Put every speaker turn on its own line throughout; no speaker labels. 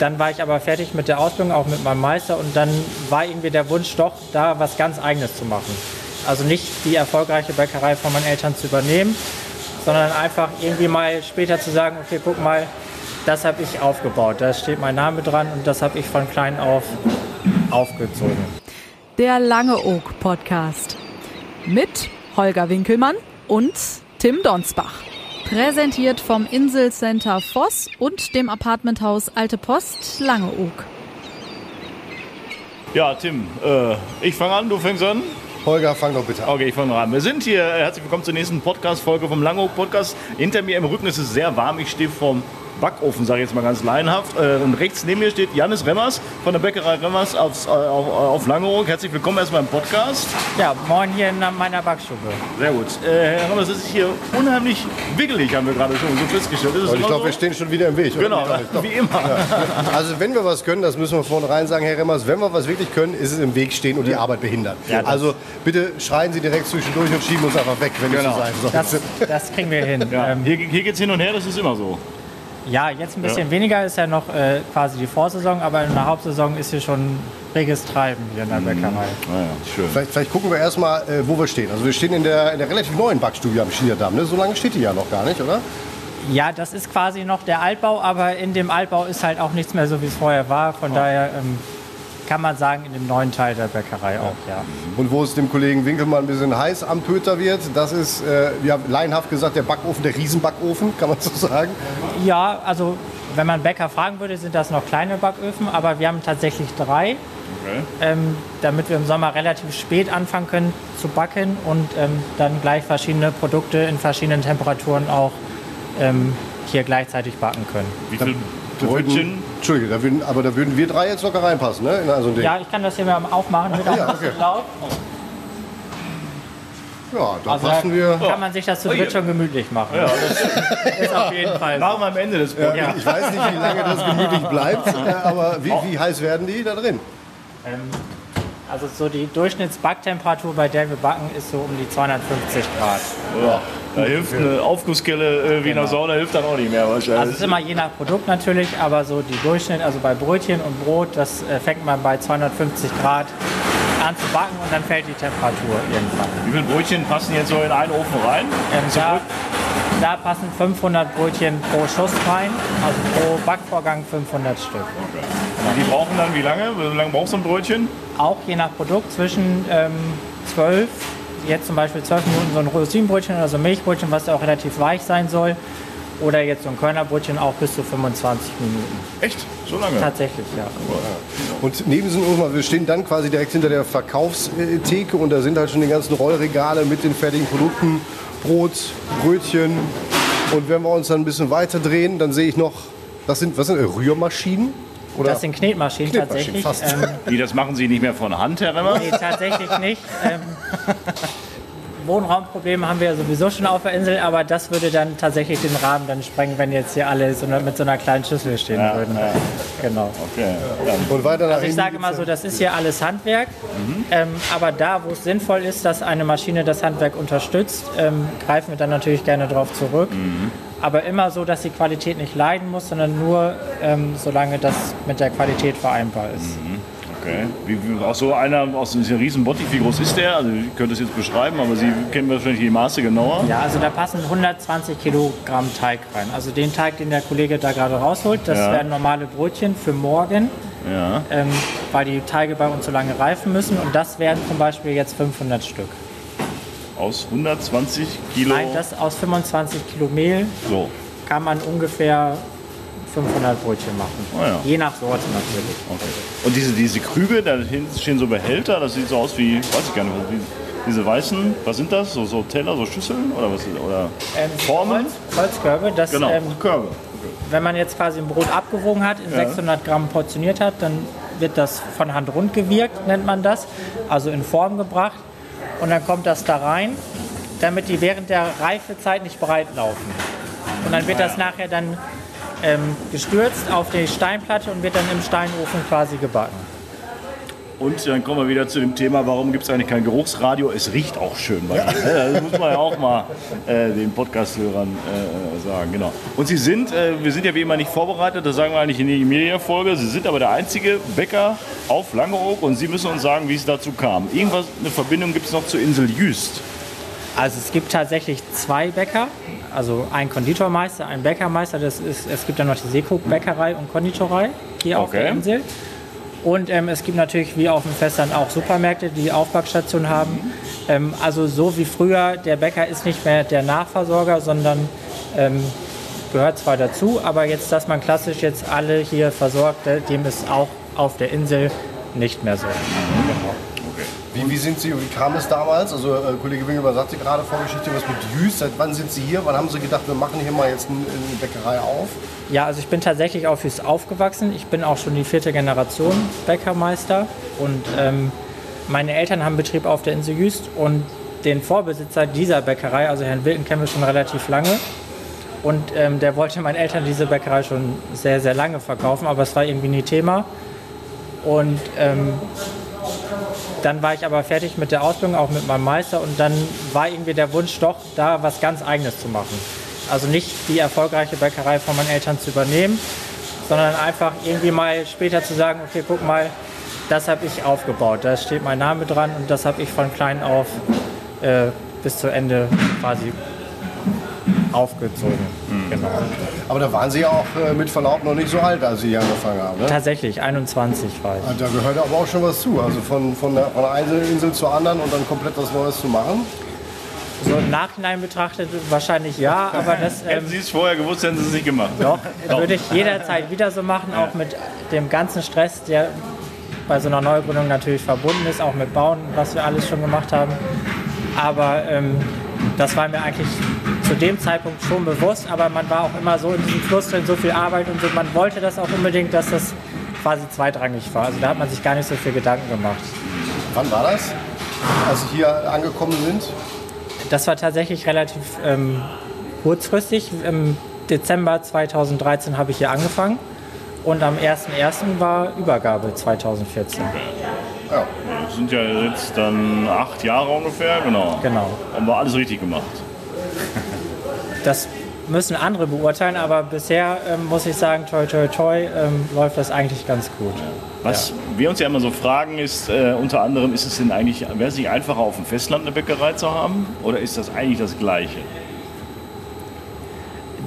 dann war ich aber fertig mit der Ausbildung, auch mit meinem Meister. Und dann war irgendwie der Wunsch doch, da was ganz Eigenes zu machen. Also nicht die erfolgreiche Bäckerei von meinen Eltern zu übernehmen, sondern einfach irgendwie mal später zu sagen, okay, guck mal, das habe ich aufgebaut. Da steht mein Name dran und das habe ich von klein auf aufgezogen.
Der Lange Oak Podcast mit Holger Winkelmann und Tim Donsbach. Präsentiert vom Inselcenter Voss und dem Apartmenthaus Alte Post Langeoog.
Ja, Tim, äh, ich fange an, du fängst an.
Holger, fang doch bitte an.
Okay, ich fange an. Wir sind hier, äh, herzlich willkommen zur nächsten Podcast-Folge vom Langeoog Podcast. Hinter mir im Rücken ist es sehr warm. Ich stehe vom Backofen, sage ich jetzt mal ganz laienhaft. Äh, und rechts neben mir steht Janis Remmers von der Bäckerei Remmers aufs, äh, auf, auf Langeoog. Herzlich willkommen erstmal im Podcast.
Ja, moin hier in meiner Backstube.
Sehr gut. Äh, Herr Remmers, es ist hier unheimlich wiggelig, haben wir gerade schon so festgestellt. Es
ich glaube,
so?
wir stehen schon wieder im Weg. oder?
Genau, wie immer.
Also wenn wir was können, das müssen wir vornherein sagen, Herr Remmers, wenn wir was wirklich können, ist es im Weg stehen und die Arbeit behindern.
Ja,
also bitte schreien Sie direkt zwischendurch und schieben uns einfach weg, wenn es
Genau.
so sein soll.
Das, das kriegen wir hin.
Ja,
Ähm,
hier hier geht es hin und her, das ist immer so.
Ja, jetzt ein bisschen weniger ist ja noch äh, quasi die Vorsaison, aber in der Hauptsaison ist hier schon reges Treiben hier in der Bäckerei.
Naja, schön.
Vielleicht, vielleicht gucken wir erstmal, äh, wo wir stehen. Also wir stehen in der, in der relativ neuen Backstube am Schierdamm. Ne? So lange steht die ja noch gar nicht, oder?
Ja, das ist quasi noch der Altbau, aber in dem Altbau ist halt auch nichts mehr so, wie es vorher war. Von daher ähm, kann man sagen, in dem neuen Teil der Bäckerei auch, ja.
Und wo es dem Kollegen Winkelmann ein bisschen heiß am Pöter wird, das ist, äh, wir haben laienhaft gesagt, der Backofen, der Riesenbackofen, kann man so sagen.
Ja, also wenn man Bäcker fragen würde, sind das noch kleine Backöfen, aber wir haben tatsächlich drei,
Okay.
ähm, damit wir im Sommer relativ spät anfangen können zu backen und ähm, dann gleich verschiedene Produkte in verschiedenen Temperaturen auch ähm, hier gleichzeitig backen können.
Wie viel
Da
Brötchen?
Entschuldige, da würden, aber da würden wir drei jetzt locker reinpassen, ne? In so ein Ding.
Ja, ich kann das hier mal aufmachen, wird auch
Ja,
ein bisschen
okay.
laut.
Ja, da
Also
passen
da
wir.
kann man sich das zu
Oh,
dritt
ja.
schon gemütlich machen. das ist auf jeden Fall.
wir am Ende des Podcasts.
Ja.
Ich weiß nicht, wie lange das gemütlich bleibt, aber wie, wie heiß werden die da drin?
Ähm, also so die Durchschnittsbacktemperatur, bei der wir backen, ist so um die 250 Grad.
Ja. Da hilft eine Aufgusskelle äh, wie in der Sauna hilft dann auch nicht mehr
Also es
wahrscheinlich.
ist immer je nach Produkt natürlich, aber so die Durchschnitt, also bei Brötchen und Brot, das äh, fängt man bei 250 Grad an zu backen und dann fällt die Temperatur irgendwann.
Wie viele Brötchen passen jetzt so in einen Ofen rein?
Ähm, da, da passen 500 Brötchen pro Schuss rein, also pro Backvorgang 500 Stück.
Und die brauchen dann wie lange? Wie lange braucht so ein Brötchen?
Auch je nach Produkt zwischen ähm, 12, jetzt zum Beispiel 12 Minuten so ein Rosinenbrötchen oder so ein Milchbrötchen, was ja auch relativ weich sein soll. Oder jetzt so ein Körnerbrötchen auch bis zu 25 Minuten.
Echt? So lange?
Tatsächlich, ja.
Und neben diesem Ofen, wir stehen dann quasi direkt hinter der Verkaufstheke und da sind halt schon die ganzen Rollregale mit den fertigen Produkten, Brot, Brötchen. Und wenn wir uns dann ein bisschen weiter drehen, dann sehe ich noch, das sind, was sind das, Rührmaschinen? Oder?
Das sind Knetmaschinen,
Knetmaschinen,
tatsächlich.
fast.
Ähm,
Wie, das machen Sie nicht mehr von Hand, Herr Remmer?
nee, tatsächlich nicht. Ähm, Wohnraumprobleme haben wir ja sowieso schon auf der Insel, aber das würde dann tatsächlich den Rahmen dann sprengen, wenn jetzt hier alle so eine, mit so einer kleinen Schüssel stehen würden. Genau.
Okay. Ja.
Und weiter
Also ich sage immer
geht's
so, das ist hier alles Handwerk, ähm, aber da, wo es sinnvoll ist, dass eine Maschine das Handwerk unterstützt, ähm, greifen wir dann natürlich gerne darauf zurück. Aber immer so, dass die Qualität nicht leiden muss, sondern nur, ähm, solange das mit der Qualität vereinbar ist.
Okay. Wie, wie, auch so einer aus diesem riesen Bottich, wie groß ist der? Also ich könnte es jetzt beschreiben, aber Sie kennen wahrscheinlich die Maße genauer.
Ja, also da passen 120 Kilogramm Teig rein. Also den Teig, den der Kollege da gerade rausholt, das
Ja.
wären normale Brötchen für morgen,
Ja.
ähm, weil die Teige bei uns so lange reifen müssen. Und das wären zum Beispiel jetzt 500 Stück.
Aus 120 Kilo.
Nein, das aus 25 Kilo Mehl
so.
kann man ungefähr 500 Brötchen machen.
Ah, ja.
Je nach Sorte natürlich.
Okay. Und diese, diese Krüge, da hinten stehen so Behälter, das sieht so aus wie, weiß ich gar nicht, wie, diese weißen, was sind das? So, so Teller, so Schüsseln oder was? ist- Oder
Ähm,
Formen?
Holzkörbe, das,
Genau,
ähm,
Körbe.
wenn man jetzt quasi ein Brot abgewogen hat, in 600 Gramm portioniert hat, dann wird das von Hand rund gewirkt, nennt man das, also in Form gebracht. Und dann kommt das da rein, damit die während der Reifezeit nicht breit laufen. Und dann wird das nachher dann ähm, gestürzt auf die Steinplatte und wird dann im Steinofen quasi gebacken.
Und dann kommen wir wieder zu dem Thema, warum gibt es eigentlich kein Geruchsradio? Es riecht auch schön bei Ihnen. ne? Das muss man ja auch mal äh, den Podcast-Hörern äh, sagen. Genau. Und Sie sind, äh, wir sind ja wie immer nicht vorbereitet, das sagen wir eigentlich in der Medienfolge. Sie sind aber der einzige Bäcker auf Langeoog und Sie müssen uns sagen, wie es dazu kam. Irgendwas, eine Verbindung gibt es noch zur Insel Jüst.
Also es gibt tatsächlich zwei Bäcker, also ein Konditormeister, ein Bäckermeister. Das ist, es gibt dann noch die Seekrug-Bäckerei und Konditorei hier auf
Okay.
der Insel. Und ähm, es gibt natürlich wie auf dem Festland auch Supermärkte, die Aufbackstationen haben. Ähm, also so wie früher, der Bäcker ist nicht mehr der Nachversorger, sondern ähm, gehört zwar dazu, aber jetzt, dass man klassisch jetzt alle hier versorgt, äh, dem ist auch auf der Insel nicht mehr so.
Wie, wie sind Sie, wie kam es damals? Also äh, Kollege Winkelmann sagte gerade Vorgeschichte was mit Jüst. Seit wann sind Sie hier? Wann haben Sie gedacht, wir machen hier mal jetzt ein- eine Bäckerei auf?
Ja, also ich bin tatsächlich auf Hüst aufgewachsen. Ich bin auch schon die vierte Generation Bäckermeister. Und ähm, meine Eltern haben Betrieb auf der Insel Jüst. Und den Vorbesitzer dieser Bäckerei, also Herrn Wilken, kennen wir schon relativ lange. Und ähm, der wollte meinen Eltern diese Bäckerei schon sehr, sehr lange verkaufen, aber es war irgendwie nie Thema. Und ähm, dann war ich aber fertig mit der Ausbildung, auch mit meinem Meister. Und dann war irgendwie der Wunsch doch, da was ganz Eigenes zu machen. Also nicht die erfolgreiche Bäckerei von meinen Eltern zu übernehmen, sondern einfach irgendwie mal später zu sagen, okay, guck mal, das habe ich aufgebaut. Da steht mein Name dran und das habe ich von klein auf äh, bis zu Ende quasi aufgezogen. Genau.
Aber da waren Sie ja auch äh, mit Verlaub noch nicht so alt, als Sie hier angefangen haben. Ne?
Tatsächlich, 21 war ich.
Da gehört aber auch schon was zu. Also von, von, der, von einer Insel zur anderen und dann komplett was Neues zu machen.
So im Nachhinein betrachtet wahrscheinlich ja, aber das ähm,
Hätten Sie es vorher gewusst, hätten Sie es nicht gemacht.
Doch, würde ich jederzeit wieder so machen, auch mit dem ganzen Stress, der bei so einer Neugründung natürlich verbunden ist, auch mit Bauen, was wir alles schon gemacht haben. Aber ähm, das war mir eigentlich zu dem Zeitpunkt schon bewusst, aber man war auch immer so in diesem Fluss drin, so viel Arbeit und so, man wollte das auch unbedingt, dass das quasi zweitrangig war. Also da hat man sich gar nicht so viel Gedanken gemacht.
Wann war das? Als Sie hier angekommen sind?
Das war tatsächlich relativ ähm, kurzfristig. Im Dezember 2013 habe ich hier angefangen und am 1.1. war Übergabe 2014.
Das sind ja jetzt dann acht Jahre ungefähr, genau.
Genau.
Haben wir alles richtig gemacht.
Das müssen andere beurteilen, aber bisher ähm, muss ich sagen, toi toi toi, ähm, läuft das eigentlich ganz gut.
Was wir uns ja immer so fragen, ist äh, unter anderem, ist es denn eigentlich, wäre es nicht einfacher, auf dem Festland eine Bäckerei zu haben? Oder ist das eigentlich das Gleiche?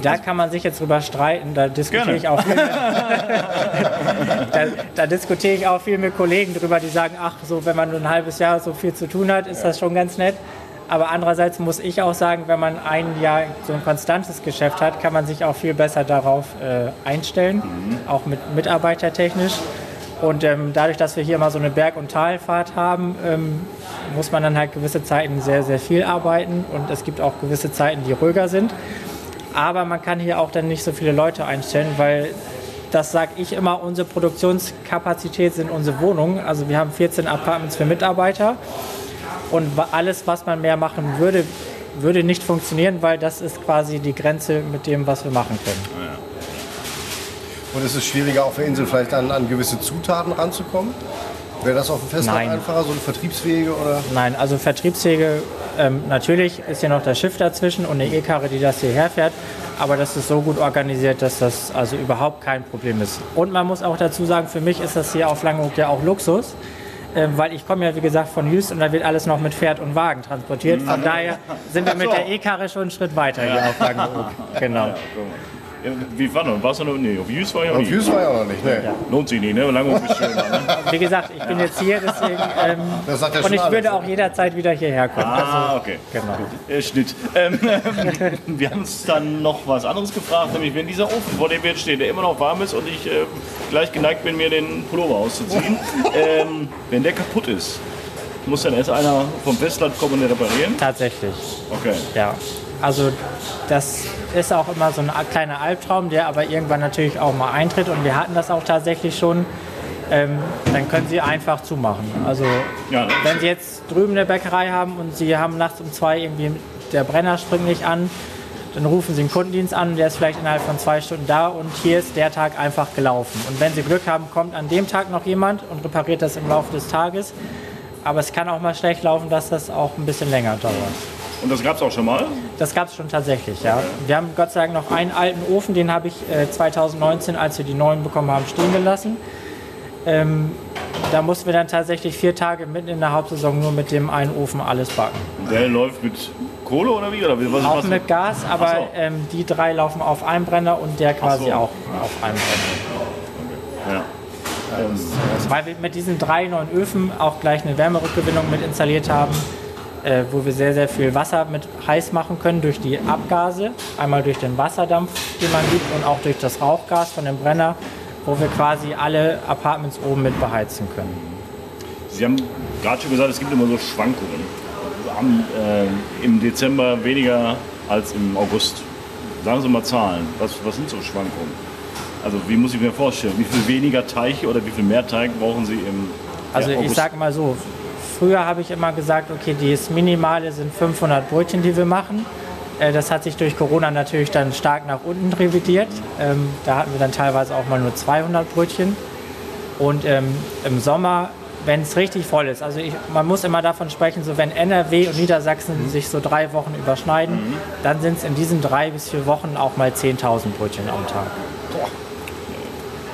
Da kann man sich jetzt drüber streiten, da diskutiere
Gerne.
ich auch viel mit, da, da diskutiere ich auch viel mit Kollegen drüber, die sagen, ach so, wenn man nur ein halbes Jahr so viel zu tun hat, ist das schon ganz nett. Aber andererseits muss ich auch sagen, wenn man ein Jahr so ein konstantes Geschäft hat, kann man sich auch viel besser darauf äh, einstellen, auch mit mitarbeitertechnisch. Und ähm, dadurch, dass wir hier mal so eine Berg- und Talfahrt haben, ähm, muss man dann halt gewisse Zeiten sehr, sehr viel arbeiten. Und es gibt auch gewisse Zeiten, die ruhiger sind. Aber man kann hier auch dann nicht so viele Leute einstellen, weil das sage ich immer, unsere Produktionskapazität sind unsere Wohnungen. Also wir haben 14 Apartments für Mitarbeiter und alles, was man mehr machen würde, würde nicht funktionieren, weil das ist quasi die Grenze mit dem, was wir machen können.
Und ist es schwieriger, auf der Insel vielleicht an, an gewisse Zutaten ranzukommen? Wäre das auf dem Festland
Nein.
einfacher, so eine Vertriebswege oder?
Nein, also Vertriebswege, ähm, natürlich ist hier noch das Schiff dazwischen und eine E-Karre, die das hierher fährt. Aber das ist so gut organisiert, dass das also überhaupt kein Problem ist. Und man muss auch dazu sagen, für mich ist das hier auf Langeoog ja auch Luxus. Ähm, weil ich komme ja, wie gesagt, von Jüst und da wird alles noch mit Pferd und Wagen transportiert. Von daher sind wir mit der E-Karre schon einen Schritt weiter hier auf Langeoog. Genau.
Ja, Wie war noch? Warst du noch? Nee, auf Jüst war ich auch
Auf
nicht.
Jüst war ja auch noch nicht, ne?
Lohnt sich nicht, ne? Lange schön. Ne?
Wie gesagt, ich bin jetzt hier, deswegen. Ähm,
Das sagt ja
und
schon
ich
alles.
würde auch jederzeit wieder hierher kommen.
Ah, okay.
Genau.
Äh, Schnitt. Ähm, wir haben uns dann noch was anderes gefragt, nämlich wenn dieser Ofen, vor dem wir jetzt stehen, der immer noch warm ist und ich äh, gleich geneigt bin, mir den Pullover auszuziehen, ähm, wenn der kaputt ist, muss dann erst einer vom Festland kommen und den reparieren?
Tatsächlich.
Okay.
Ja, also das ist auch immer so ein kleiner Albtraum, der aber irgendwann natürlich auch mal eintritt und wir hatten das auch tatsächlich schon. Ähm, dann können Sie einfach zumachen. Also
Ja,
wenn Sie jetzt drüben eine Bäckerei haben und Sie haben nachts um zwei irgendwie der Brenner springt nicht an Dann rufen Sie den Kundendienst an, der ist vielleicht innerhalb von zwei Stunden da und hier ist der Tag einfach gelaufen. Und wenn Sie Glück haben, kommt an dem Tag noch jemand und repariert das im Laufe des Tages. Aber es kann auch mal schlecht laufen, dass das auch ein bisschen länger dauert.
Und das gab es auch schon mal?
Das gab es schon tatsächlich, ja. Wir haben Gott sei Dank noch einen alten Ofen, den habe ich äh, 2019, als wir die neuen bekommen haben, stehen gelassen. Ähm, da mussten wir dann tatsächlich vier Tage mitten in der Hauptsaison nur mit dem einen Ofen alles backen.
Der läuft mit Kohle oder wie? Oder was,
Auch
was?
mit Gas, aber
so.
ähm, die drei laufen auf einem Brenner und der quasi
so.
auch auf einem Brenner.
Ja.
Weil wir mit diesen drei neuen Öfen auch gleich eine Wärmerückgewinnung mit installiert haben, äh, wo wir sehr, sehr viel Wasser mit heiß machen können durch die Abgase. Einmal durch den Wasserdampf, den man gibt, und auch durch das Rauchgas von dem Brenner, wo wir quasi alle Apartments oben mit beheizen können.
Sie haben gerade schon gesagt, es gibt immer so Schwankungen. Wir haben äh, im Dezember weniger als im August. Sagen Sie mal Zahlen. Was, was sind so Schwankungen? Also wie muss ich mir vorstellen? Wie viel weniger Teig oder wie viel mehr Teig brauchen Sie im
Also
ja,
ich
August?
sage mal so, früher habe ich immer gesagt, okay, das Minimale sind 500 Brötchen, die wir machen. Äh, Das hat sich durch Corona natürlich dann stark nach unten revidiert. Ähm, Da hatten wir dann teilweise auch mal nur 200 Brötchen. Und ähm, im Sommer, wenn es richtig voll ist, also ich, man muss immer davon sprechen, so wenn NRW und Niedersachsen sich so drei Wochen überschneiden, dann sind es in diesen drei bis vier Wochen auch mal 10.000 Brötchen am Tag.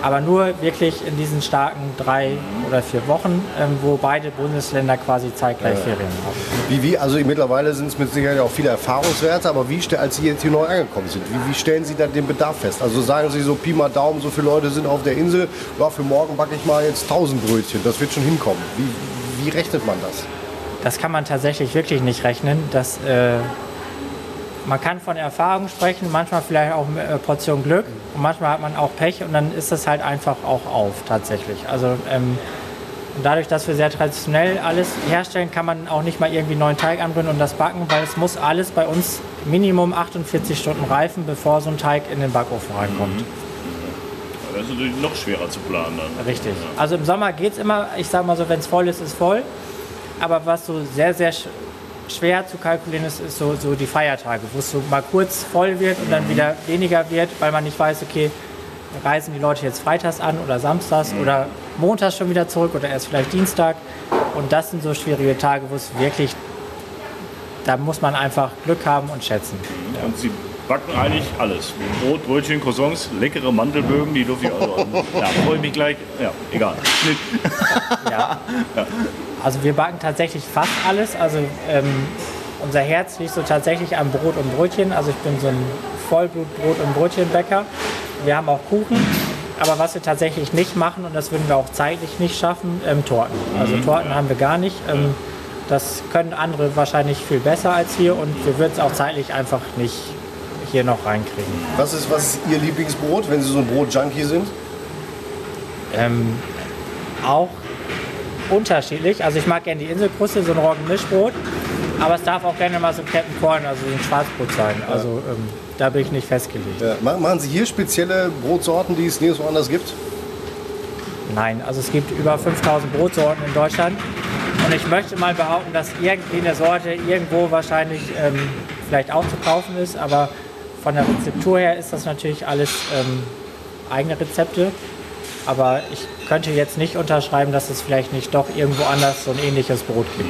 Aber nur wirklich in diesen starken drei oder vier Wochen, ähm, wo beide Bundesländer quasi zeitgleich Ferien haben.
Wie, wie, also mittlerweile sind es mit Sicherheit auch viele Erfahrungswerte, aber wie, als Sie jetzt hier neu angekommen sind, wie, wie stellen Sie da den Bedarf fest? Also sagen Sie so Pi mal Daumen, so viele Leute sind auf der Insel, ja, für morgen backe ich mal jetzt 1000 Brötchen, das wird schon hinkommen. Wie, wie rechnet man das?
Das kann man tatsächlich wirklich nicht rechnen. Das, äh, man kann von Erfahrung sprechen, manchmal vielleicht auch mit äh, Portion Glück und manchmal hat man auch Pech und dann ist das halt einfach auch auf tatsächlich. Also ähm, dadurch, dass wir sehr traditionell alles herstellen, kann man auch nicht mal irgendwie neuen Teig anrühren und das backen, weil es muss alles bei uns Minimum 48 Stunden reifen, bevor so ein Teig in den Backofen reinkommt.
Das ist natürlich noch schwerer zu planen dann.
Richtig. Also im Sommer geht es immer, ich sage mal so, wenn es voll ist, ist voll. Aber was so sehr, sehr schwer zu kalkulieren ist, ist so, so die Feiertage, wo es so mal kurz voll wird und dann wieder weniger wird, weil man nicht weiß, okay, reisen die Leute jetzt freitags an oder samstags oder montags schon wieder zurück oder erst vielleicht Dienstag. Und das sind so schwierige Tage, wo es wirklich, da muss man einfach Glück haben und schätzen.
Und Sie backen eigentlich alles. Brot, Brötchen, Croissants, leckere Mandelbögen, die durfte ich also. ja, freue ich mich gleich. Ja, egal. Schnitt.
Ja. Also wir backen tatsächlich fast alles. Also ähm, unser Herz liegt so tatsächlich am Brot und Brötchen. Also ich bin so ein Vollblut-Brot- und Brötchenbäcker. Wir haben auch Kuchen. Aber was wir tatsächlich nicht machen, und das würden wir auch zeitlich nicht schaffen, ähm, Torten. Also Torten haben wir gar nicht. Ähm, das können andere wahrscheinlich viel besser als hier und wir würden es auch zeitlich einfach nicht hier noch reinkriegen.
Was ist, was ist Ihr Lieblingsbrot, wenn Sie so ein Brot-Junkie sind?
Ähm, auch unterschiedlich. Also ich mag gerne die Inselkruste, so ein Roggenmischbrot. Aber es darf auch gerne mal so ein Captain Corn, also so ein Schwarzbrot sein. Also ähm, da bin ich nicht festgelegt.
Ja. Ma- Machen Sie hier spezielle Brotsorten, die es nirgendwo anders gibt?
Nein, also es gibt über 5000 Brotsorten in Deutschland. Und ich möchte mal behaupten, dass irgendwie eine Sorte irgendwo wahrscheinlich ähm, vielleicht auch zu kaufen ist. Aber von der Rezeptur her ist das natürlich alles ähm, eigene Rezepte. Aber ich könnte jetzt nicht unterschreiben, dass es vielleicht nicht doch irgendwo anders so ein ähnliches Brot gibt.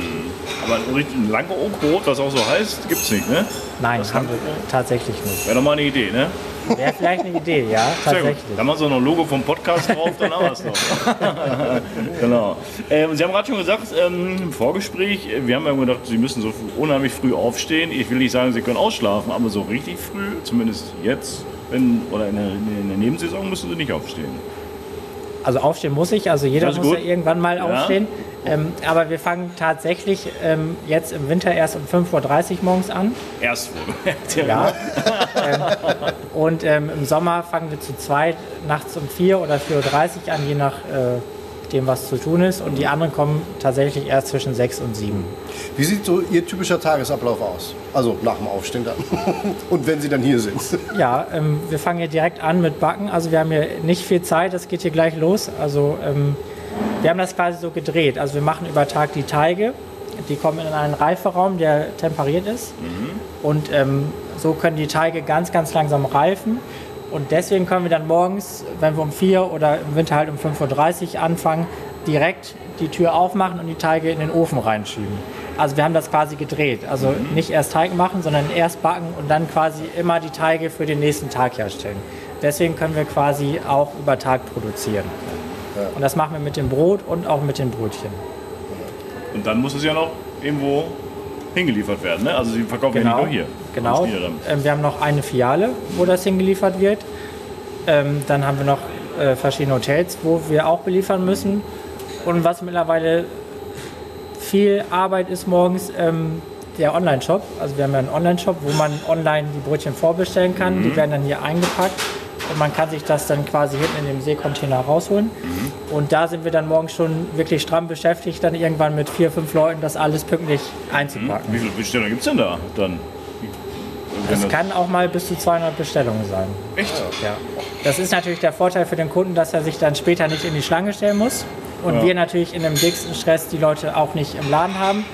Aber ein Langeoog-Brot, das auch so heißt, gibt es nicht, ne?
Nein,
Das
haben wir
haben-
tatsächlich nicht.
Wäre doch mal eine Idee, ne?
Wäre vielleicht eine Idee, ja, tatsächlich.
Dann machen Sie noch ein Logo vom Podcast drauf, dann haben wir es noch. genau. Ähm, Sie haben gerade schon gesagt, ähm, im Vorgespräch, äh, wir haben ja gedacht, Sie müssen so unheimlich früh aufstehen. Ich will nicht sagen, Sie können ausschlafen, aber so richtig früh, zumindest jetzt, wenn, oder in der, in der Nebensaison, müssen Sie nicht aufstehen.
Also aufstehen muss ich, also jeder muss ja
gut.
irgendwann mal
Ja.
aufstehen. Ähm, aber wir fangen tatsächlich ähm, jetzt im Winter erst um 5.30 Uhr morgens an.
Erst wohl.
Ja. ähm, und ähm, im Sommer fangen wir zu zweit nachts um 4 oder 4.30 Uhr an, je nach äh, dem, was zu tun ist. Und die anderen kommen tatsächlich erst zwischen 6 und 7.
Wie sieht so Ihr typischer Tagesablauf aus? Also nach dem Aufstehen dann. Und wenn Sie dann hier sind.
Ja, ähm, wir fangen hier direkt an mit Backen. Also wir haben hier nicht viel Zeit, das geht hier gleich los. Also ähm, wir haben das quasi so gedreht. Also wir machen über Tag die Teige die kommen in einen Reiferaum, der temperiert ist. Und ähm, so können die Teige ganz, ganz langsam reifen. Und deswegen können wir dann morgens, wenn wir um 4 oder im Winter halt um 5.30 Uhr anfangen, direkt die Tür aufmachen und die Teige in den Ofen reinschieben. Also wir haben das quasi gedreht. Also nicht erst Teig machen, sondern erst backen und dann quasi immer die Teige für den nächsten Tag herstellen. Deswegen können wir quasi auch über Tag produzieren. Und das machen wir mit dem Brot und auch mit den Brötchen.
Und dann muss es ja noch irgendwo hingeliefert werden. Ne? Also sie verkaufen ja nicht nur hier.
Genau. Ähm, wir haben noch eine Filiale, wo das hingeliefert wird. Ähm, dann haben wir noch äh, verschiedene Hotels, wo wir auch beliefern müssen. Und was mittlerweile viel Arbeit ist morgens, ähm, der Online-Shop. Also wir haben ja einen Online-Shop, wo man online die Brötchen vorbestellen kann. Die werden dann hier eingepackt und man kann sich das dann quasi hinten in dem Seekontainer rausholen. Und da sind wir dann morgens schon wirklich stramm beschäftigt, dann irgendwann mit vier, fünf Leuten das alles pünktlich einzupacken.
Wie viele Bestellungen gibt es denn da dann?
Es
das-
kann auch mal bis zu 200 Bestellungen sein.
Echt?
Ja. Das ist natürlich der Vorteil für den Kunden, dass er sich dann später nicht in die Schlange stellen muss. Und
Ja.
wir natürlich in dem dicksten Stress die Leute auch nicht im Laden haben.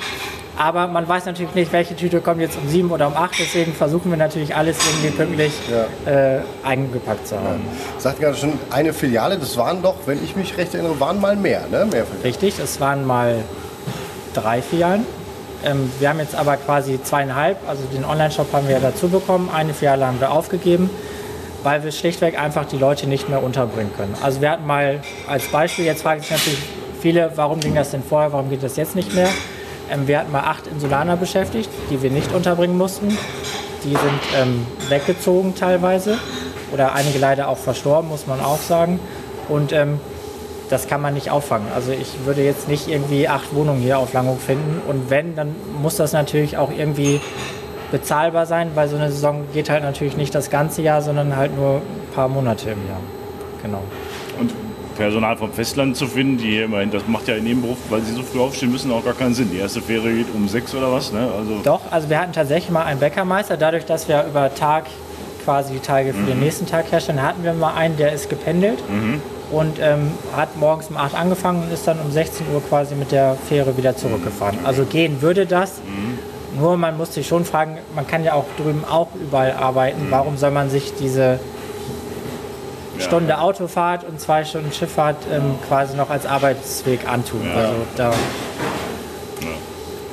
Aber man weiß natürlich nicht, welche Tüte kommt jetzt um sieben oder um acht. Deswegen versuchen wir natürlich alles irgendwie pünktlich äh, eingepackt zu haben.
Sagt gerade schon, eine Filiale, das waren doch, wenn ich mich recht erinnere, waren mal mehr, ne? Mehr Filialen.
Richtig, es waren mal drei Filialen. Ähm, wir haben jetzt aber quasi zweieinhalb, also den Online-Shop haben wir ja dazu bekommen. Eine Filiale haben wir aufgegeben, weil wir schlichtweg einfach die Leute nicht mehr unterbringen können. Also wir hatten mal als Beispiel, jetzt fragen sich natürlich viele, warum ging das denn vorher, warum geht das jetzt nicht mehr? Wir hatten mal acht Insulaner beschäftigt, die wir nicht unterbringen mussten. Die sind ähm, weggezogen teilweise oder einige leider auch verstorben, muss man auch sagen. Und ähm, das kann man nicht auffangen. Also ich würde jetzt nicht irgendwie acht Wohnungen hier auf Langhoek finden. Und wenn, dann muss das natürlich auch irgendwie bezahlbar sein, weil so eine Saison geht halt natürlich nicht das ganze Jahr, sondern halt nur ein paar Monate im Jahr. Genau.
Und Personal vom Festland zu finden, die immerhin, das macht ja in jedem Beruf, weil sie so früh aufstehen müssen, auch gar keinen Sinn. Die erste Fähre geht um sechs oder was, ne? Also
Doch, also wir hatten tatsächlich mal einen Bäckermeister. Dadurch, dass wir über Tag quasi die Teige für den nächsten Tag herstellen, hatten wir mal einen, der ist gependelt und ähm, hat morgens um 8 angefangen und ist dann um 16 Uhr quasi mit der Fähre wieder zurückgefahren. Also gehen würde das. Nur man muss sich schon fragen, man kann ja auch drüben auch überall arbeiten. Warum soll man sich diese. Stunde Autofahrt und zwei Stunden Schifffahrt ähm, quasi noch als Arbeitsweg antun? Also da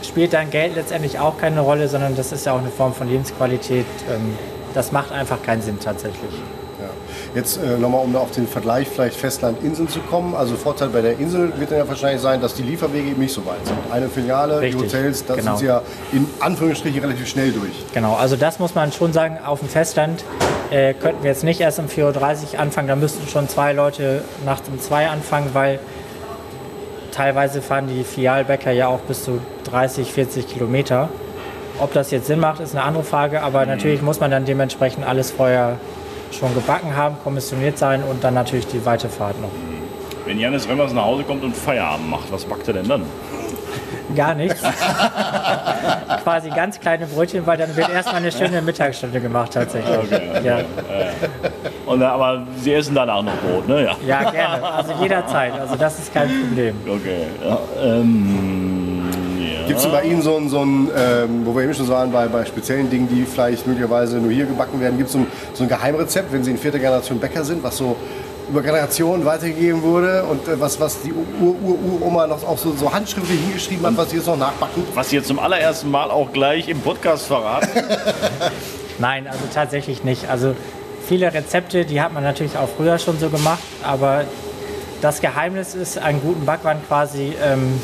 spielt dann Geld letztendlich auch keine Rolle, sondern das ist ja auch eine Form von Lebensqualität. Ähm, das macht einfach keinen Sinn tatsächlich.
Jetzt äh, nochmal, um auf den Vergleich vielleicht Festland-Insel zu kommen. Also Vorteil bei der Insel wird dann ja wahrscheinlich sein, dass die Lieferwege eben nicht so weit sind. Eine Filiale,
Richtig,
die Hotels, da
genau.
sind sie ja in Anführungsstrichen relativ schnell durch.
Genau, also das muss man schon sagen, auf dem Festland äh, könnten wir jetzt nicht erst um 4.30 Uhr anfangen, da müssten schon zwei Leute nachts um zwei anfangen, weil teilweise fahren die Filialbäcker ja auch bis zu 30, 40 Kilometer. Ob das jetzt Sinn macht, ist eine andere Frage, aber natürlich muss man dann dementsprechend alles vorher schon gebacken haben, kommissioniert sein und dann natürlich die weite Fahrt noch.
wenn Janis Remmers nach Hause kommt und Feierabend macht, was backt er denn dann?
Gar nichts. Quasi ganz kleine Brötchen, weil dann wird erstmal eine schöne Mittagsstunde gemacht tatsächlich.
Okay, okay.
Ja.
Und, äh, aber sie essen danach noch Brot, ne? Ja.
ja, gerne. Also jederzeit. Also das ist kein Problem.
Okay. Ja, ähm, ja.
Gibt es bei Ihnen so ein, so ein ähm, wo wir eben schon so waren, bei, bei speziellen Dingen, die vielleicht möglicherweise nur hier gebacken werden, gibt es so ein, so ein Geheimrezept, wenn Sie in vierter Generation Bäcker sind, was so über Generationen weitergegeben wurde und äh, was, was die Ur-Ur-Uroma noch auch so, so handschriftlich hingeschrieben hat, was Sie jetzt noch nachbacken?
Was Sie jetzt zum allerersten Mal auch gleich im Podcast verraten.
Nein, also tatsächlich nicht. Also viele Rezepte, die hat man natürlich auch früher schon so gemacht, aber das Geheimnis ist an guten Backwaren quasi ähm,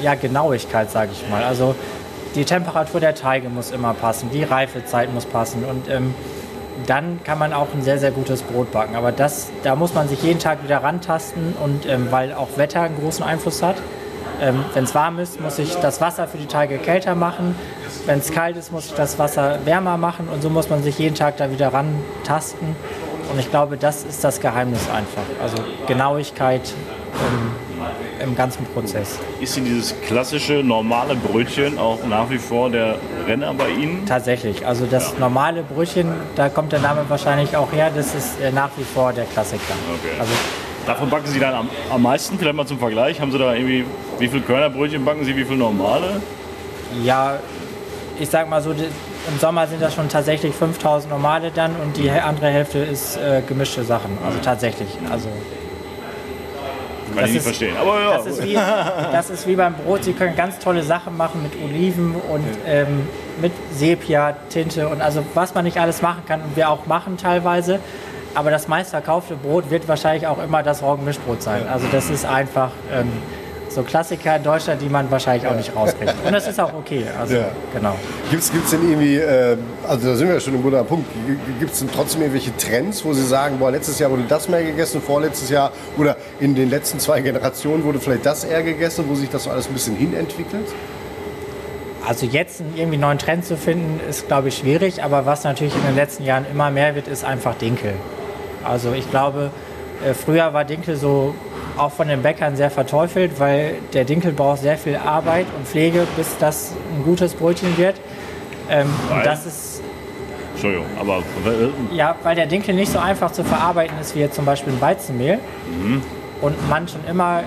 ja, Genauigkeit, sage ich mal. Also die Temperatur der Teige muss immer passen, die Reifezeit muss passen und ähm, dann kann man auch ein sehr, sehr gutes Brot backen. Aber das, da muss man sich jeden Tag wieder rantasten und ähm, weil auch Wetter einen großen Einfluss hat. Ähm, Wenn es warm ist, muss ich das Wasser für die Teige kälter machen. Wenn es kalt ist, muss ich das Wasser wärmer machen. Und so muss man sich jeden Tag da wieder rantasten. Und ich glaube, das ist das Geheimnis einfach. Also Genauigkeit im, im ganzen Prozess.
Ist denn dieses klassische, normale Brötchen auch nach wie vor der Renner bei Ihnen?
Tatsächlich. Also das normale Brötchen, da kommt der Name wahrscheinlich auch her, das ist äh, nach wie vor der Klassiker.
Okay.
Also
Davon backen Sie dann am, am meisten, vielleicht mal zum Vergleich. Haben Sie da irgendwie, wie viel Körnerbrötchen backen Sie, wie viel normale?
Ja, ich sag mal so, im Sommer sind das schon tatsächlich 5000 normale dann und die andere Hälfte ist äh, gemischte Sachen. Also tatsächlich. Also
Kann
Das
ich nicht
ist-
verstehen. Aber ja.
das ist, wie, das ist wie beim Brot. Sie können ganz tolle Sachen machen mit Oliven und ähm, mit Sepia, Tinte und also was man nicht alles machen kann und wir auch machen teilweise. Aber das meistverkaufte Brot wird wahrscheinlich auch immer das Roggenmischbrot sein. Also das ist einfach ähm, so Klassiker in Deutschland, die man wahrscheinlich auch nicht rauskriegt. Und das ist auch okay. Also
Ja.
genau.
Gibt es denn irgendwie, äh, also da sind wir ja schon im guter Punkt, gibt es denn trotzdem irgendwelche Trends, wo Sie sagen, boah, letztes Jahr wurde das mehr gegessen, vorletztes Jahr oder in den letzten zwei Generationen wurde vielleicht das eher gegessen, wo sich das so alles ein bisschen hinentwickelt?
Also jetzt einen irgendwie neuen Trend zu finden, ist glaube ich schwierig, aber was natürlich in den letzten Jahren immer mehr wird, ist einfach Dinkel. Also ich glaube, äh, früher war Dinkel so auch von den Bäckern sehr verteufelt, weil der Dinkel braucht sehr viel Arbeit und Pflege, bis das ein gutes Brötchen wird. Ähm, und das ist
Entschuldigung, aber
ja, weil der Dinkel nicht so einfach zu verarbeiten ist wie jetzt zum Beispiel ein Weizenmehl. Und man schon immer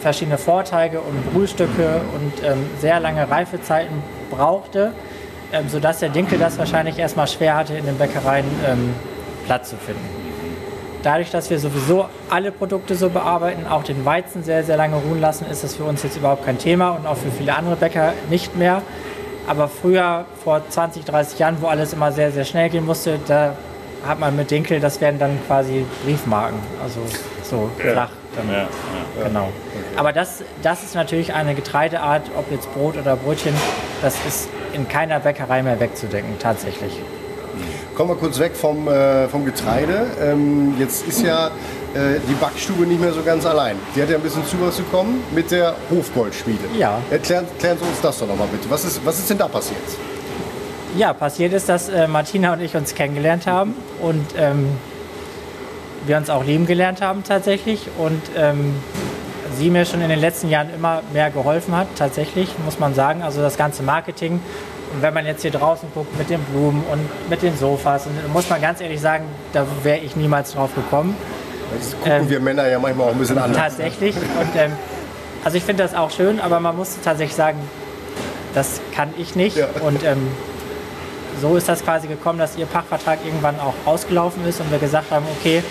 verschiedene Vorteige und Brühstücke und ähm, sehr lange Reifezeiten brauchte, ähm, sodass der Dinkel das wahrscheinlich erstmal schwer hatte, in den Bäckereien ähm, Platz zu finden. Dadurch, dass wir sowieso alle Produkte so bearbeiten, auch den Weizen sehr, sehr lange ruhen lassen, ist das für uns jetzt überhaupt kein Thema und auch für viele andere Bäcker nicht mehr. Aber früher, vor 20, 30 Jahren, wo alles immer sehr, sehr schnell gehen musste, da hat man mit Dinkel, das wären dann quasi Briefmarken, also so flach. Dann,
ja, ja.
Genau. Aber das, das ist natürlich eine Getreideart, ob jetzt Brot oder Brötchen, das ist in keiner Bäckerei mehr wegzudenken, tatsächlich.
Kommen wir kurz weg vom, äh, vom Getreide. Ähm, jetzt ist ja äh, die Backstube nicht mehr so ganz allein. Die hat ja ein bisschen Zuwachs bekommen mit der Hofgoldschmiede.
Ja.
Erklären, erklären Sie uns das doch nochmal bitte. Was ist, was ist denn da passiert?
Ja, passiert ist, dass äh, Martina und ich uns kennengelernt haben und ähm, wir uns auch lieben gelernt haben tatsächlich und ähm, sie mir schon in den letzten Jahren immer mehr geholfen hat, tatsächlich, muss man sagen. Also das ganze Marketing. Und wenn man jetzt hier draußen guckt mit den Blumen und mit den Sofas, und, muss man ganz ehrlich sagen, da wäre ich niemals drauf gekommen.
Das gucken
Ähm,
wir Männer ja manchmal auch ein bisschen anders.
Tatsächlich. Und ähm, also ich finde das auch schön, aber man muss tatsächlich sagen, das kann ich nicht.
Ja.
Und ähm, so ist das quasi gekommen, dass ihr Pachtvertrag irgendwann auch ausgelaufen ist und wir gesagt haben, okay,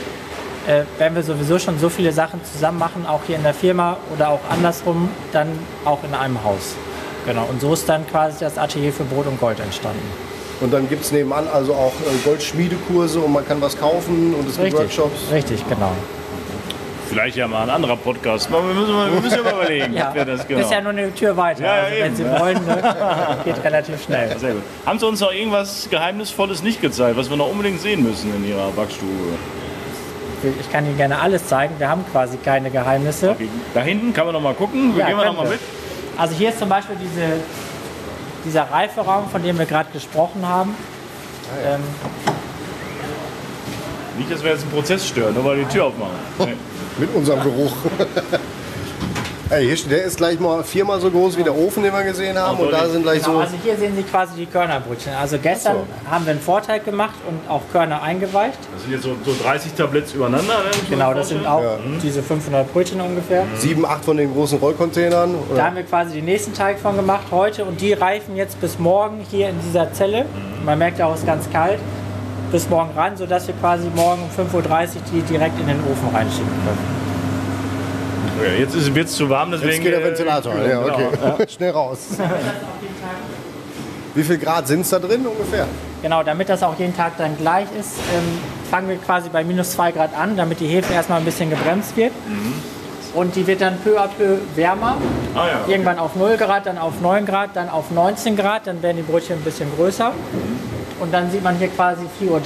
äh, wenn wir sowieso schon so viele Sachen zusammen machen, auch hier in der Firma oder auch andersrum, dann auch in einem Haus. Genau. Und so ist dann quasi das Atelier für Brot und Gold entstanden.
Und dann gibt es nebenan also auch äh, Goldschmiedekurse und man kann was kaufen und es gibt. Workshops.
Richtig, genau.
vielleicht ja mal ein anderer Podcast. Aber Wir müssen mal, wir müssen ja mal überlegen,
Ja,
ob wir das genau.
ist ja nur eine Tür weiter.
Ja,
also, wenn. Sie wollen, ne, geht relativ schnell.
Sehr gut. Haben Sie uns noch irgendwas Geheimnisvolles nicht gezeigt, was wir noch unbedingt sehen müssen in Ihrer Backstube?
Ich kann Ihnen gerne alles zeigen. Wir haben quasi keine Geheimnisse.
Okay. Da hinten kann man noch mal gucken. Wir
Ja,
gehen wir noch mal
wir.
mit.
Also hier ist zum Beispiel diese, dieser Reiferaum, von dem wir gerade gesprochen haben. Ähm,
Nicht, dass wir jetzt einen Prozess stören, nur weil wir die Tür aufmachen. Nee.
Mit unserem Geruch. Ey, hier, der ist gleich mal viermal so groß wie der Ofen, den wir gesehen haben. Und da sind gleich
genau,
so.
also hier sehen Sie quasi die Körnerbrötchen. Also gestern haben wir einen Vorteig gemacht und auch Körner eingeweicht.
Das sind jetzt so, so 30 Tabletts übereinander.
Genau, das sind auch diese 500 Brötchen ungefähr.
Sieben, acht von den großen Rollcontainern.
Da
Oder?
haben wir quasi den nächsten Teig von gemacht heute und die reifen jetzt bis morgen hier in dieser Zelle. Man merkt ja auch, es ist ganz kalt. Bis morgen ran, sodass wir quasi morgen um 5.30 Uhr die direkt in den Ofen reinschieben können.
Okay, jetzt ist es zu warm, deswegen.
Jetzt geht der
äh,
Ventilator.
Kühlung,
Ja, okay.
genau.
Schnell raus. Wie viel Grad sind es da drin ungefähr?
Genau, damit das auch jeden Tag dann gleich ist, ähm, fangen wir quasi bei minus 2 Grad an, damit die Hefe erstmal ein bisschen gebremst wird. Und die wird dann peu à peu wärmer.
Ah, ja.
Irgendwann auf 0 Grad, dann auf 9 Grad, dann auf 19 Grad, dann werden die Brötchen ein bisschen größer. Und dann sieht man hier quasi 4.30 Uhr,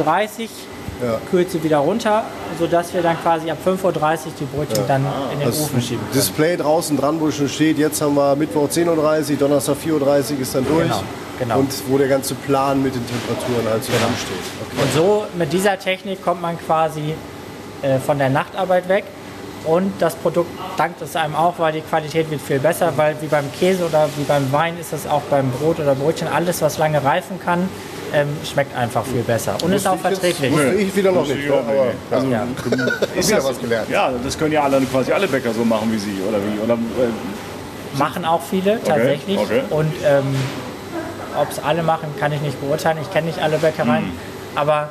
Ja.
kühlt sie wieder runter, sodass wir dann quasi ab 5.30 Uhr die Brötchen dann in den
Das
Ofen schieben können.
Display draußen dran, wo schon steht, jetzt haben wir Mittwoch 10.30 Uhr, Donnerstag 4.30 Uhr ist dann durch.
Genau, genau.
Und wo der ganze Plan mit den Temperaturen halt zusammen steht. Okay.
Und so mit dieser Technik kommt man quasi äh, von der Nachtarbeit weg. Und das Produkt dankt es einem auch, weil die Qualität wird viel besser, weil wie beim Käse oder wie beim Wein ist es auch beim Brot oder Brötchen, alles was lange reifen kann, ähm, schmeckt einfach viel besser und ist auch
jetzt-
verträglich.
Wusste ich wieder noch nicht. Aber, ja.
Also,
Ja.
Ist wieder was gelernt.
Ja, das können ja alle, quasi alle Bäcker so machen wie Sie, oder wie? Oder, äh,
Machen auch viele tatsächlich.
okay.
Und ähm, ob es alle machen, kann ich nicht beurteilen. Ich kenne nicht alle Bäckereien,
Mhm.
aber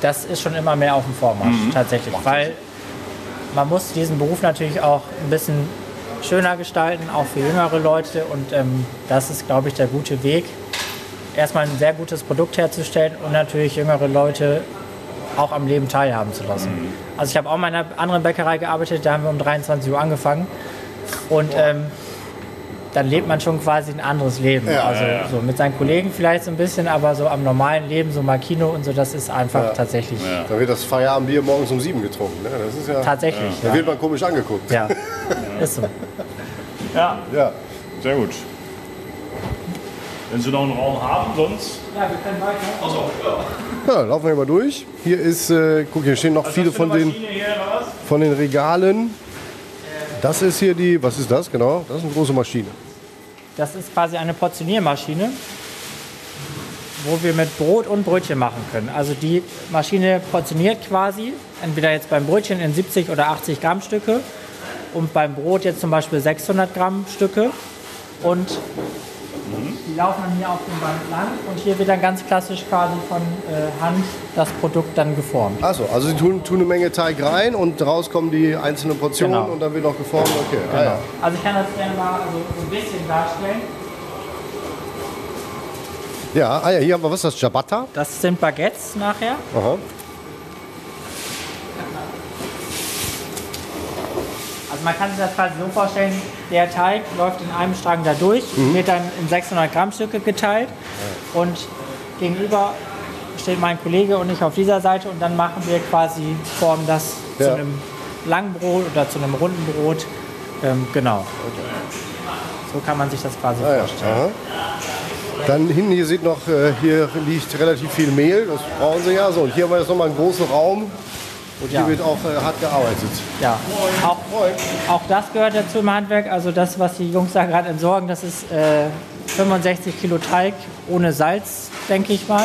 das ist schon immer mehr auf dem Vormarsch
Mhm.
tatsächlich, weil man muss diesen Beruf natürlich auch ein bisschen schöner gestalten, auch für jüngere Leute. Und ähm, das ist, glaube ich, der gute Weg, erstmal ein sehr gutes Produkt herzustellen und natürlich jüngere Leute auch am Leben teilhaben zu lassen.
Mhm.
Also ich habe auch in meiner anderen Bäckerei gearbeitet, da haben wir um 23 Uhr angefangen. Und ähm, dann lebt man schon quasi ein anderes Leben.
Ja,
also
ja, ja.
so mit seinen Kollegen vielleicht so ein bisschen, aber so am normalen Leben, so mal Kino und so, das ist einfach tatsächlich,
Da wird das Feierabendbier morgens um sieben getrunken. Ne? Das ist ja,
tatsächlich.
da wird man komisch angeguckt.
ja. Ist so.
Ja,
Ja.
sehr gut. Wenn Sie noch einen Raum haben, sonst.
Ja, wir können weiter.
Achso, ja.
Ja, laufen wir mal durch. Hier ist, äh, guck, hier stehen noch viele
Was das
von den, von den Regalen. Das ist hier die, was ist das genau? Das ist eine große Maschine.
Das ist quasi eine Portioniermaschine, wo wir mit Brot und Brötchen machen können. Also die Maschine portioniert quasi, entweder jetzt beim Brötchen in 70 oder 80 Gramm Stücke und beim Brot jetzt zum Beispiel 600 Gramm Stücke. Und die laufen dann hier auf dem Band lang und hier wird dann ganz klassisch quasi von äh, Hand das Produkt dann geformt.
Achso, also sie tun, tun eine Menge Teig rein und raus kommen die einzelnen Portionen
Genau.
und dann wird noch geformt. Okay, ah, ja.
Also ich kann das gerne mal so, so ein bisschen darstellen.
ja, ah ja, hier haben wir was, das Ciabatta.
Das sind Baguettes nachher.
Aha.
Man kann sich das quasi so vorstellen, der Teig läuft in einem Strang da durch,
Mhm.
wird dann in 600 Gramm Stücke geteilt und gegenüber steht mein Kollege und ich auf dieser Seite und dann machen wir quasi, formen das
Ja.
zu einem langen Brot oder zu einem runden Brot. Ähm, genau. So kann man sich das quasi
Ah, ja.
vorstellen.
Aha. Dann hinten hier sieht noch, äh, hier liegt relativ viel Mehl, das brauchen sie ja. So, und hier haben wir jetzt nochmal einen großen Raum und hier
Ja.
wird auch äh, hart gearbeitet.
Ja, auch,
Moin.
auch das gehört dazu im Handwerk. Also das, was die Jungs da gerade entsorgen, das ist äh, 65 Kilo Teig ohne Salz, denke ich mal.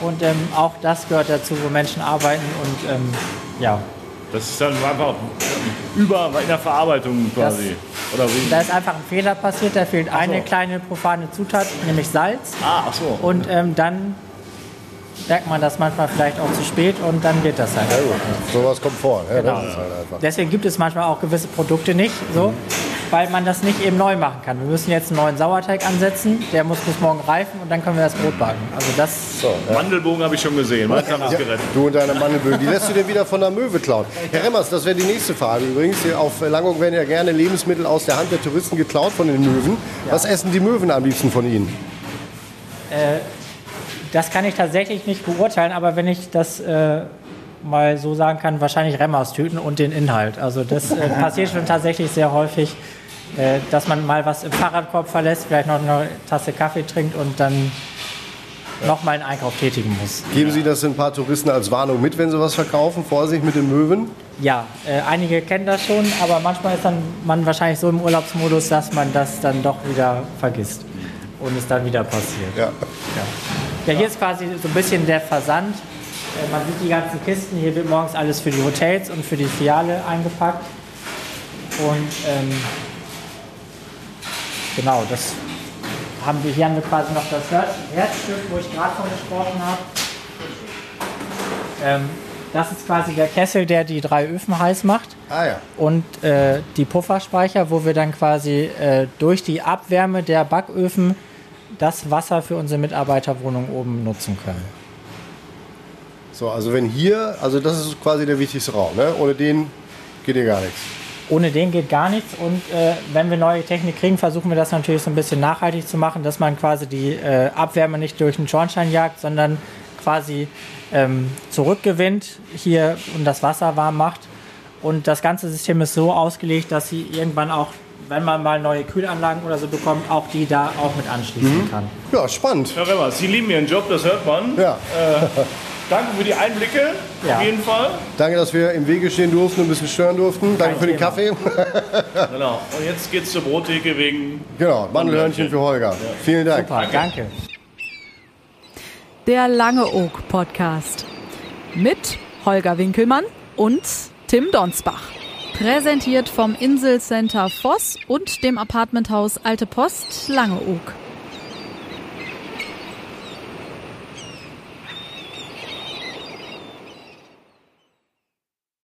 Und ähm, auch das gehört dazu, wo Menschen arbeiten. Und ähm, ja,
Das ist dann einfach über in der Verarbeitung quasi. Oder wie?
da ist einfach ein Fehler passiert. Da fehlt eine
so.
kleine profane Zutat, nämlich Salz.
Ah, ach so.
Und ähm, dann merkt man das manchmal vielleicht auch zu spät und dann wird das halt.
Ja, gut. Sowas kommt vor. Ja,
Genau.
Das ist halt.
Deswegen gibt es manchmal auch gewisse Produkte nicht, so, weil man das nicht eben neu machen kann. Wir müssen jetzt einen neuen Sauerteig ansetzen, der muss bis morgen reifen und dann können wir das Brot backen. Also das,
So, ja.
Mandelbogen habe ich schon gesehen. Meins haben es gerettet.
Du und deine Mandelbögen, die lässt du dir wieder von der Möwe klauen. Herr Remmers, das wäre die nächste Frage übrigens. Auf Langung werden ja gerne Lebensmittel aus der Hand der Touristen geklaut von den Möwen. Was essen die Möwen am liebsten von Ihnen?
Das kann ich tatsächlich nicht beurteilen, aber wenn ich das äh, mal so sagen kann, wahrscheinlich Remmers-Tüten und den Inhalt. Also das äh, passiert schon tatsächlich sehr häufig, äh, dass man mal was im Fahrradkorb verlässt, vielleicht noch eine Tasse Kaffee trinkt und dann noch mal einen Einkauf tätigen muss.
Geben Sie das ein paar Touristen als Warnung mit, wenn sie was verkaufen? Vorsicht mit den Möwen.
Ja, äh, einige kennen das schon, aber manchmal ist dann man wahrscheinlich so im Urlaubsmodus, dass man das dann doch wieder vergisst und es dann wieder passiert.
Ja.
Ja, hier ist quasi so ein bisschen der Versand. Äh, man sieht die ganzen Kisten, hier wird morgens alles für die Hotels und für die Filiale eingepackt. Und ähm, genau, das haben wir, hier haben wir quasi noch das Herz- Herzstück, wo ich gerade von gesprochen habe. Ähm, das ist quasi der Kessel, der die drei Öfen heiß macht.
Ah ja.
Und äh, die Pufferspeicher, wo wir dann quasi äh, durch die Abwärme der Backöfen das Wasser für unsere Mitarbeiterwohnung oben nutzen können.
So, also wenn hier, also das ist quasi der wichtigste Raum. Ne? Ohne den geht hier gar nichts.
Ohne den geht gar nichts. Und äh, wenn wir neue Technik kriegen, versuchen wir das natürlich so ein bisschen nachhaltig zu machen, dass man quasi die äh, Abwärme nicht durch den Schornstein jagt, sondern quasi ähm, zurückgewinnt hier und das Wasser warm macht. Und das ganze System ist so ausgelegt, dass sie irgendwann auch, wenn man mal neue Kühlanlagen oder so bekommt, auch die da auch mit anschließen kann.
Ja, spannend.
Herr Remmer, Sie lieben Ihren Job, das hört man.
Ja.
Danke für die Einblicke,
Ja.
auf jeden Fall.
Danke, dass wir im Wege stehen durften und ein bisschen stören durften. Danke
Kein
für den
Thema.
Kaffee.
Genau. Und jetzt geht's zur Brottheke wegen.
genau, Mandelhörnchen für Holger. Vielen Dank.
Super, danke.
Der Lange Oak Podcast mit Holger Winkelmann und Tim Donsbach. Präsentiert vom Inselcenter Voss und dem Apartmenthaus Alte Post Langeoog.